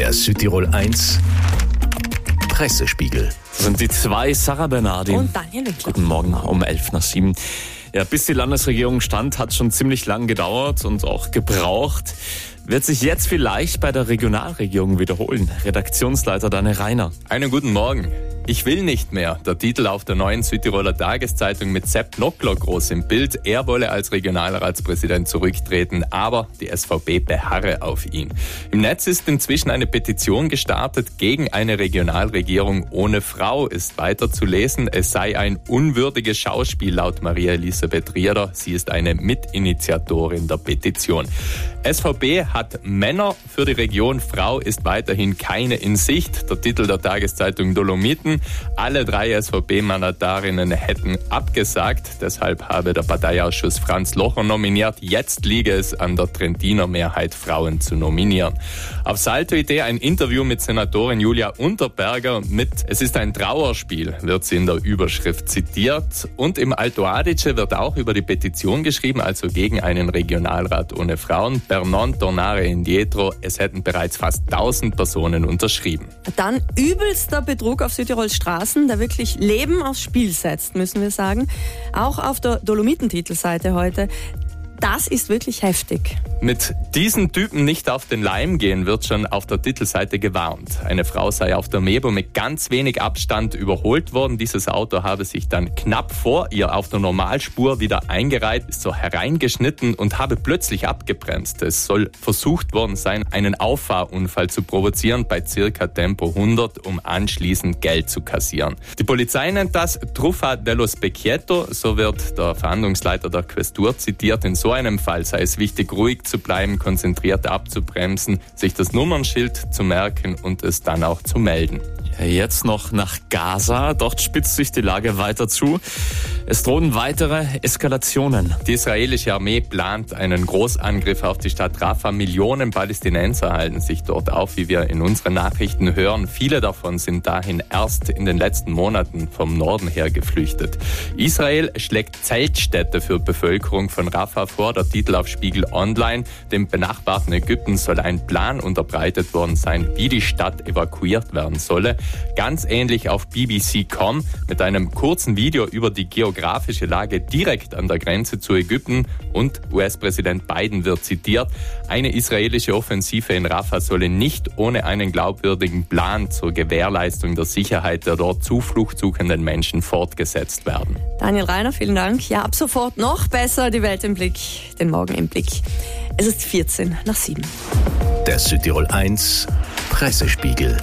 Der Südtirol 1 Pressespiegel. Das sind die zwei Sarah Bernardi. Und Daniel Winkler. Guten Morgen um 11 nach 7. Ja, bis die Landesregierung stand, hat schon ziemlich lang gedauert und auch gebraucht. Wird sich jetzt vielleicht bei der Regionalregierung wiederholen. Redaktionsleiter Daniel Reiner. Einen guten Morgen. Ich will nicht mehr. Der Titel auf der neuen Südtiroler Tageszeitung mit Sepp Nockler groß im Bild. Er wolle als Regionalratspräsident zurücktreten, aber die SVP beharre auf ihn. Im Netz ist inzwischen eine Petition gestartet gegen eine Regionalregierung ohne Frau. Ist weiter zu lesen, es sei ein unwürdiges Schauspiel laut Maria Elisabeth Rieder. Sie ist eine Mitinitiatorin der Petition. SVP hat Männer für die Region, Frau ist weiterhin keine in Sicht. Der Titel der Tageszeitung Dolomiten. Alle drei SVP-Mandatarinnen hätten abgesagt. Deshalb habe der Parteiausschuss Franz Locher nominiert. Jetzt liege es an der Trentiner Mehrheit, Frauen zu nominieren. Auf Salto-Idee ein Interview mit Senatorin Julia Unterberger mit Es ist ein Trauerspiel, wird sie in der Überschrift zitiert. Und im Alto Adige wird auch über die Petition geschrieben, also gegen einen Regionalrat ohne Frauen. Bernon Tornare Indietro, es hätten bereits fast 1000 Personen unterschrieben. Dann übelster Betrug auf Südtirols Straßen, der wirklich Leben aufs Spiel setzt, müssen wir sagen. Auch auf der Dolomitentitelseite heute. Das ist wirklich heftig. Mit diesen Typen nicht auf den Leim gehen, wird schon auf der Titelseite gewarnt. Eine Frau sei auf der Mebo mit ganz wenig Abstand überholt worden. Dieses Auto habe sich dann knapp vor ihr auf der Normalspur wieder eingereiht, ist so hereingeschnitten und habe plötzlich abgebremst. Es soll versucht worden sein, einen Auffahrunfall zu provozieren bei circa Tempo 100, um anschließend Geld zu kassieren. Die Polizei nennt das Truffa dello Specchietto, so wird der Verhandlungsleiter der Questur zitiert. In so einem Fall sei es wichtig, ruhig zu bleiben, konzentriert abzubremsen, sich das Nummernschild zu merken und es dann auch zu melden. Jetzt noch nach Gaza. Dort spitzt sich die Lage weiter zu. Es drohen weitere Eskalationen. Die israelische Armee plant einen Großangriff auf die Stadt Rafah. Millionen Palästinenser halten sich dort auf, wie wir in unseren Nachrichten hören. Viele davon sind dahin erst in den letzten Monaten vom Norden her geflüchtet. Israel schlägt Zeltstädte für Bevölkerung von Rafah vor. Der Titel auf Spiegel Online. Dem benachbarten Ägypten soll ein Plan unterbreitet worden sein, wie die Stadt evakuiert werden solle. Ganz ähnlich auf BBC.com mit einem kurzen Video über die geografische Lage direkt an der Grenze zu Ägypten und US-Präsident Biden wird zitiert. Eine israelische Offensive in Rafah solle nicht ohne einen glaubwürdigen Plan zur Gewährleistung der Sicherheit der dort Zuflucht suchenden Menschen fortgesetzt werden. Daniel Reiner, vielen Dank. Ja, ab sofort noch besser die Welt im Blick, den Morgen im Blick. Es ist 14 nach 7. Der Südtirol 1 Pressespiegel.